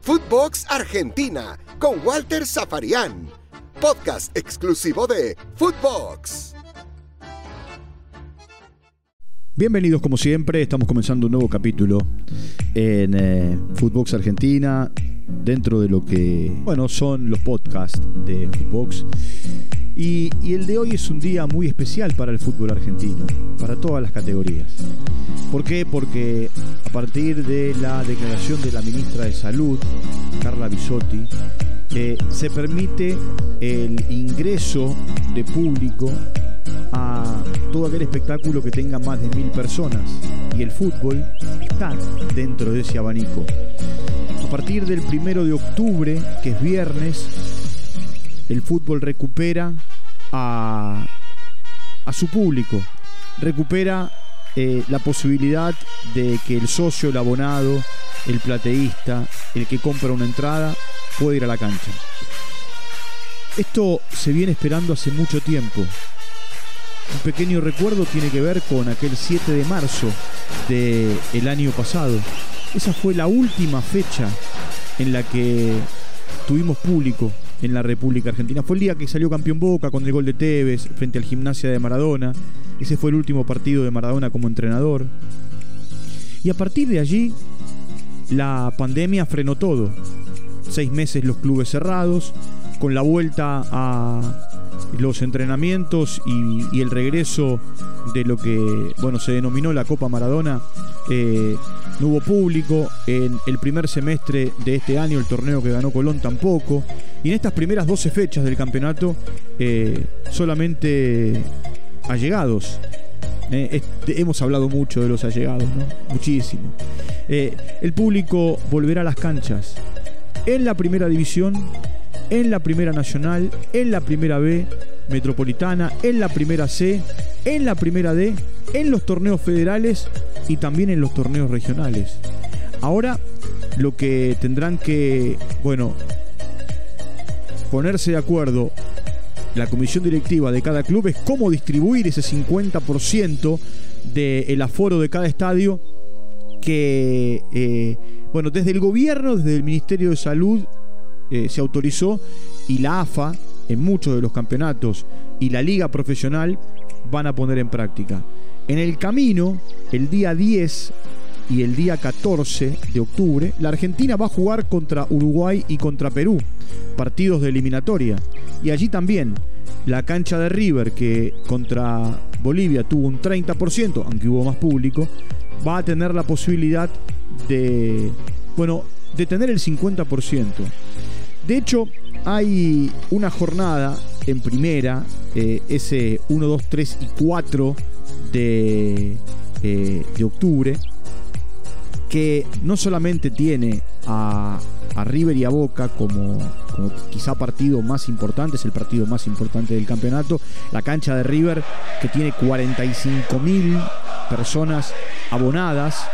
Footbox Argentina con Walter Zafarian. Podcast exclusivo de Footbox. Bienvenidos como siempre, estamos comenzando un nuevo capítulo en eh, Footbox Argentina, dentro de lo que, bueno, son los podcasts de Footbox. Y, el de hoy es un día muy especial para el fútbol argentino, para todas las categorías. ¿Por qué? Porque a partir de la declaración de la ministra de Salud, Carla Bisotti, eh, se permite el ingreso de público a todo aquel espectáculo que tenga más de mil personas. Y el fútbol está dentro de ese abanico. A partir del primero de octubre, que es viernes, el fútbol recupera a, su público, recupera eh, la posibilidad de que el socio, el abonado, el plateísta, el que compra una entrada, pueda ir a la cancha. Esto se viene esperando hace mucho tiempo. Un pequeño recuerdo tiene que ver con aquel 7 de marzo del año pasado. Esa fue la última fecha en la que tuvimos público en la República Argentina. Fue el día que salió campeón Boca con el gol de Tevez frente al Gimnasia de Maradona. Ese fue el último partido de Maradona como entrenador. Y a partir de allí, la pandemia frenó todo. Seis meses los clubes cerrados, con la vuelta a los entrenamientos y, el regreso de lo que bueno se denominó la Copa Maradona eh, no hubo público en el primer semestre de este año el torneo que ganó Colón tampoco y en estas primeras 12 fechas del campeonato eh, solamente allegados eh, hemos hablado mucho de los allegados ¿no? muchísimo el público volverá a las canchas en la primera división en la Primera Nacional, en la Primera B Metropolitana, en la Primera C, en la Primera D, en los torneos federales y también en los torneos regionales. Ahora lo que tendrán que, bueno, ponerse de acuerdo la comisión directiva de cada club es cómo distribuir ese 50% del aforo de cada estadio que, eh, bueno, desde el gobierno, desde el Ministerio de Salud eh, se autorizó y la AFA en muchos de los campeonatos y la liga profesional van a poner en práctica. En el camino, el día 10 y el día 14 de octubre, la Argentina va a jugar contra Uruguay y contra Perú, partidos de eliminatoria. Y allí también la cancha de River, que contra Bolivia tuvo un 30%, aunque hubo más público, va a tener la posibilidad de, bueno, de tener el 50%. De hecho, hay una jornada en primera, eh, ese 1, 2, 3 y 4 de, eh, de octubre, que no solamente tiene a, River y a Boca como, quizá partido más importante, es el partido más importante del campeonato, la cancha de River que tiene 45 mil personas abonadas,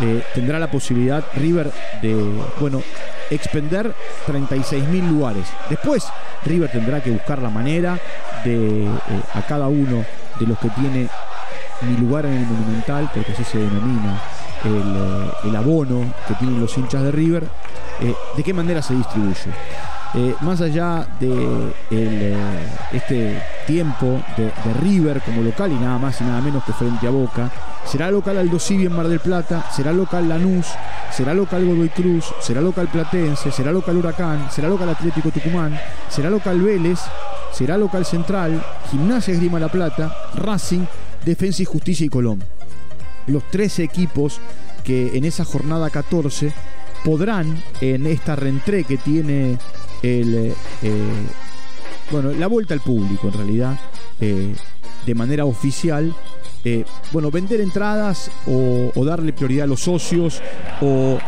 eh, tendrá la posibilidad River de, bueno, expender 36.000 lugares. Después, River tendrá que buscar la manera de eh, a cada uno de los que tiene mi lugar en el Monumental, porque así se denomina el, eh, abono que tienen los hinchas de River, eh, de qué manera se distribuye. más allá de este tiempo de, River como local y nada más y nada menos que frente a Boca, será local Aldo Civi en Mar del Plata, será local Lanús, será local Godoy Cruz, será local Platense, será local Huracán, será local Atlético Tucumán, será local Vélez, será local Central, Gimnasia Esgrima La Plata, Racing, Defensa y Justicia y Colón. Los 13 equipos que en esa jornada 14 podrán en esta rentré que tiene el, eh, bueno, la vuelta al público en realidad, eh, de manera oficial, eh, bueno, vender entradas o, darle prioridad a los socios o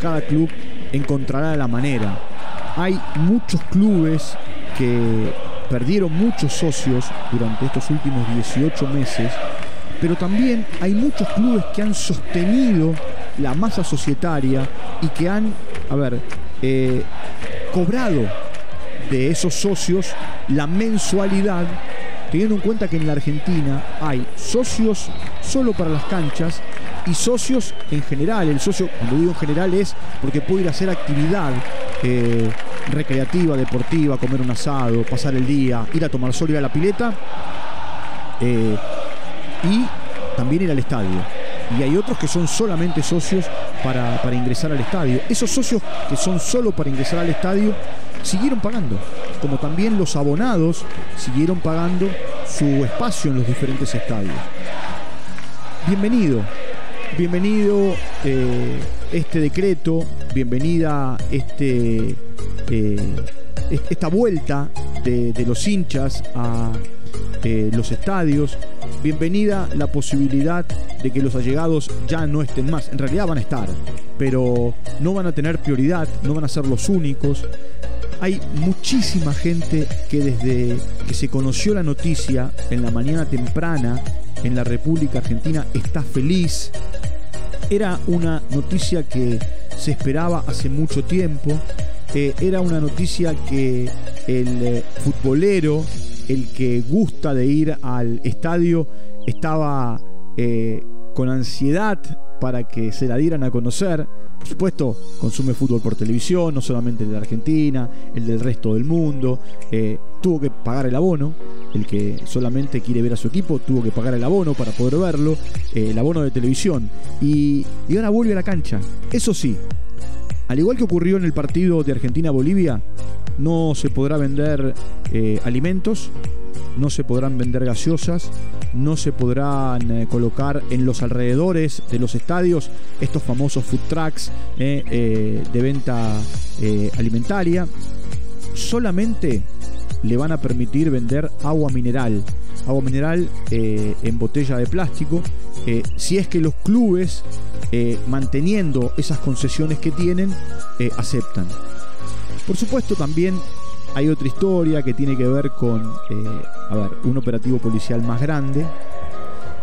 cada club encontrará la manera. Hay muchos clubes que perdieron muchos socios durante estos últimos 18 meses, pero también hay muchos clubes que han sostenido la masa societaria y que han, a ver, eh, cobrado de esos socios la mensualidad teniendo en cuenta que en la Argentina hay socios solo para las canchas y socios en general. El socio, cuando digo en general, es porque puede ir a hacer actividad eh, recreativa, deportiva, comer un asado, pasar el día, ir a tomar sol, ir a la pileta eh, y también ir al estadio. Y hay otros que son solamente socios para, para ingresar al estadio. Esos socios que son solo para ingresar al estadio siguieron pagando, como también los abonados siguieron pagando su espacio en los diferentes estadios. Bienvenido, bienvenido eh, este decreto, bienvenida este, eh, esta vuelta de, los hinchas a eh, los estadios, bienvenida la posibilidad de que los allegados ya no estén más, en realidad van a estar, pero no van a tener prioridad, no van a ser los únicos, hay muchísima gente que desde que se conoció la noticia en la mañana temprana en la República Argentina está feliz. Era una noticia que se esperaba hace mucho tiempo. Eh, era una noticia que el eh, futbolero, el que gusta de ir al estadio, estaba eh, con ansiedad para que se la dieran a conocer. Por supuesto, consume fútbol por televisión, no solamente el de Argentina, el del resto del mundo. Eh, tuvo que pagar el abono. El que solamente quiere ver a su equipo tuvo que pagar el abono para poder verlo. Eh, el abono de televisión. Y, y ahora vuelve a la cancha. Eso sí, al igual que ocurrió en el partido de Argentina-Bolivia, no se podrá vender eh, alimentos, no se podrán vender gaseosas, no se podrán eh, colocar en los alrededores de los estadios estos famosos food trucks eh, de venta alimentaria. Solamente le van a permitir vender agua mineral, agua mineral en botella de plástico, si es que los clubes, manteniendo esas concesiones que tienen, aceptan. Por supuesto también hay otra historia que tiene que ver con, eh, a ver, un operativo policial más grande,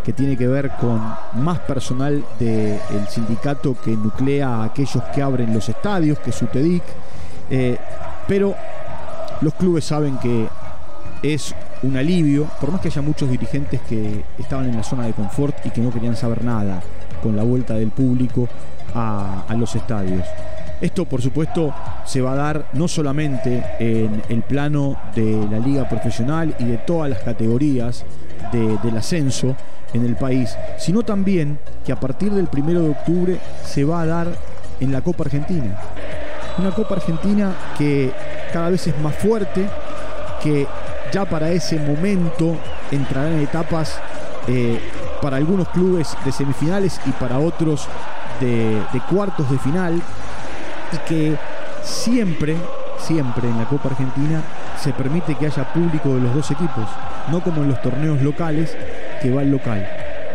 que tiene que ver con más personal del sindicato que nuclea a aquellos que abren los estadios, que es UTEDIC, eh, pero los clubes saben que es un alivio, por más que haya muchos dirigentes que estaban en la zona de confort y que no querían saber nada con la vuelta del público a los estadios. Esto, por supuesto, se va a dar no solamente en el plano de la liga profesional y de todas las categorías del ascenso en el país, sino también que a partir del primero de octubre se va a dar en la Copa Argentina. Una Copa Argentina que cada vez es más fuerte, que ya para ese momento entrará en etapas eh, para algunos clubes de semifinales y para otros de cuartos de final y que siempre, siempre en la Copa Argentina se permite que haya público de los dos equipos, no como en los torneos locales que va el local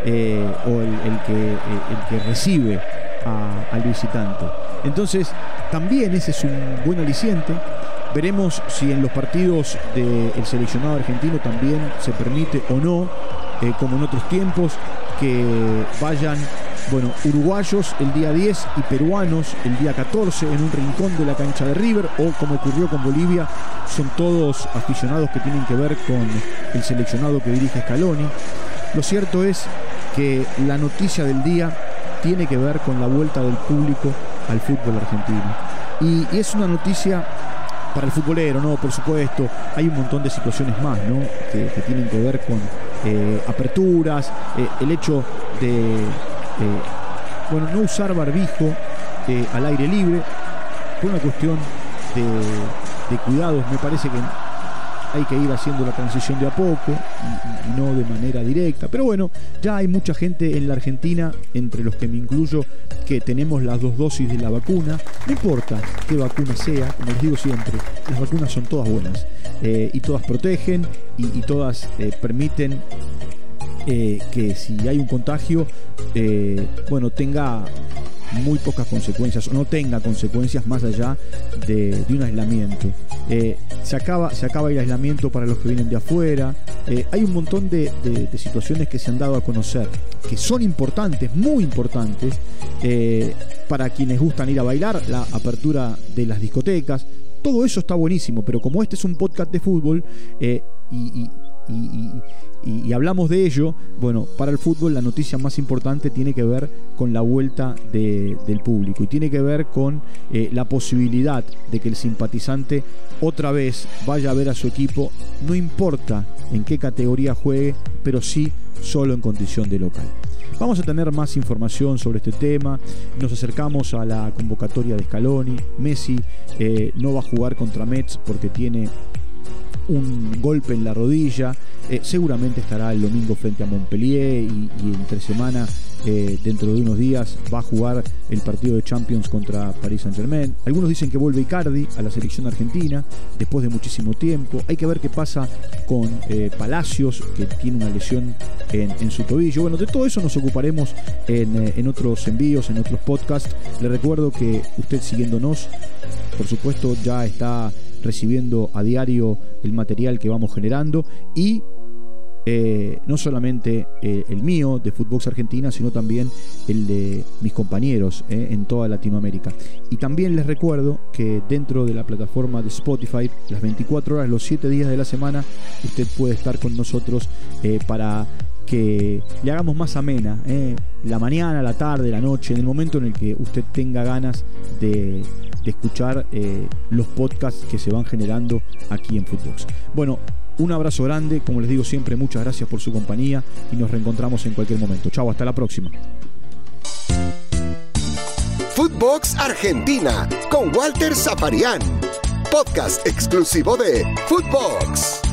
eh, o eh, el que recibe al visitante. Entonces, también ese es un buen aliciente. Veremos si en los partidos del seleccionado argentino también se permite o no, eh, como en otros tiempos, que vayan bueno, uruguayos el día 10 y peruanos el día 14 en un rincón de la cancha de River o como ocurrió con Bolivia, son todos aficionados que tienen que ver con el seleccionado que dirige Scaloni. Lo cierto es que la noticia del día tiene que ver con la vuelta del público al fútbol argentino. Y, es una noticia para el futbolero, ¿no? Por supuesto, hay un montón de situaciones más, ¿no? Que, tienen que ver con eh, aperturas, eh, el hecho de eh, bueno, no usar barbijo al aire libre por una cuestión de, cuidados. Me parece que hay que ir haciendo la transición de a poco y, no de manera directa. Pero bueno, ya hay mucha gente en la Argentina, entre los que me incluyo, que tenemos las dos dosis de la vacuna. No importa qué vacuna sea, como les digo siempre, las vacunas son todas buenas eh, y todas protegen y, todas permiten eh, que si hay un contagio, eh, bueno, tenga muy pocas consecuencias o no tenga consecuencias más allá de, un aislamiento. Eh, se, acaba, se acaba el aislamiento para los que vienen de afuera. hay un montón de, situaciones que se han dado a conocer que son importantes, muy importantes, para quienes gustan ir a bailar, la apertura de las discotecas. Todo eso está buenísimo, pero como este es un podcast de fútbol y, hablamos de ello, bueno, para el fútbol la noticia más importante tiene que ver con la vuelta del público y tiene que ver con eh, la posibilidad de que el simpatizante otra vez vaya a ver a su equipo, no importa en qué categoría juegue, pero sí solo en condición de local. Vamos a tener más información sobre este tema. Nos acercamos a la convocatoria de Scaloni. Messi eh, no va a jugar contra Mets porque tiene un golpe en la rodilla. Eh, seguramente estará el domingo frente a Montpellier y, entre semana, eh, dentro de unos días, va a jugar el partido de Champions contra Paris Saint Germain. Algunos dicen que vuelve Icardi a la selección argentina después de muchísimo tiempo. Hay que ver qué pasa con eh, Palacios, que tiene una lesión en, su tobillo. Bueno, de todo eso nos ocuparemos en, en otros envíos, en otros podcasts. Le recuerdo que usted siguiéndonos, por supuesto, ya está recibiendo a diario el material que vamos generando y eh, no solamente eh, el mío de Footbox Argentina, sino también el de mis compañeros eh, en toda Latinoamérica. Y también les recuerdo que dentro de la plataforma de Spotify, las 24 horas, los 7 días de la semana, usted puede estar con nosotros para que le hagamos más amena la mañana, la tarde, la noche, en el momento en el que usted tenga ganas de de escuchar eh, los podcasts que se van generando aquí en Footbox. Bueno, un abrazo grande, como les digo siempre, muchas gracias por su compañía y nos reencontramos en cualquier momento. Chao, hasta la próxima. Footbox Argentina con Walter Zaparián, podcast exclusivo de Footbox.